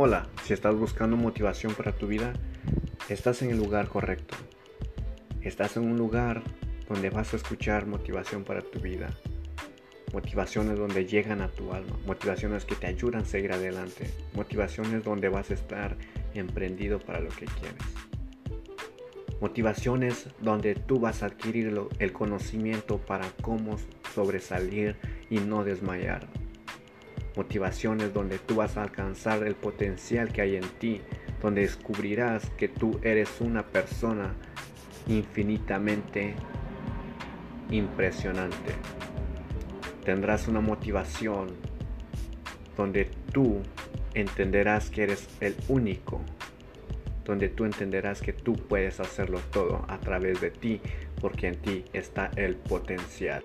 Hola, si estás buscando motivación para tu vida, estás en el lugar correcto. Estás en un lugar donde vas a escuchar motivación para tu vida. Motivaciones donde llegan a tu alma. Motivaciones que te ayudan a seguir adelante. Motivaciones donde vas a estar emprendido para lo que quieres. Motivaciones donde tú vas a adquirir el conocimiento para cómo sobresalir y no desmayar motivaciones donde tú vas a alcanzar el potencial que hay en ti, donde descubrirás que tú eres una persona infinitamente impresionante. Tendrás una motivación donde tú entenderás que eres el único, donde tú entenderás que tú puedes hacerlo todo a través de ti, porque en ti está el potencial.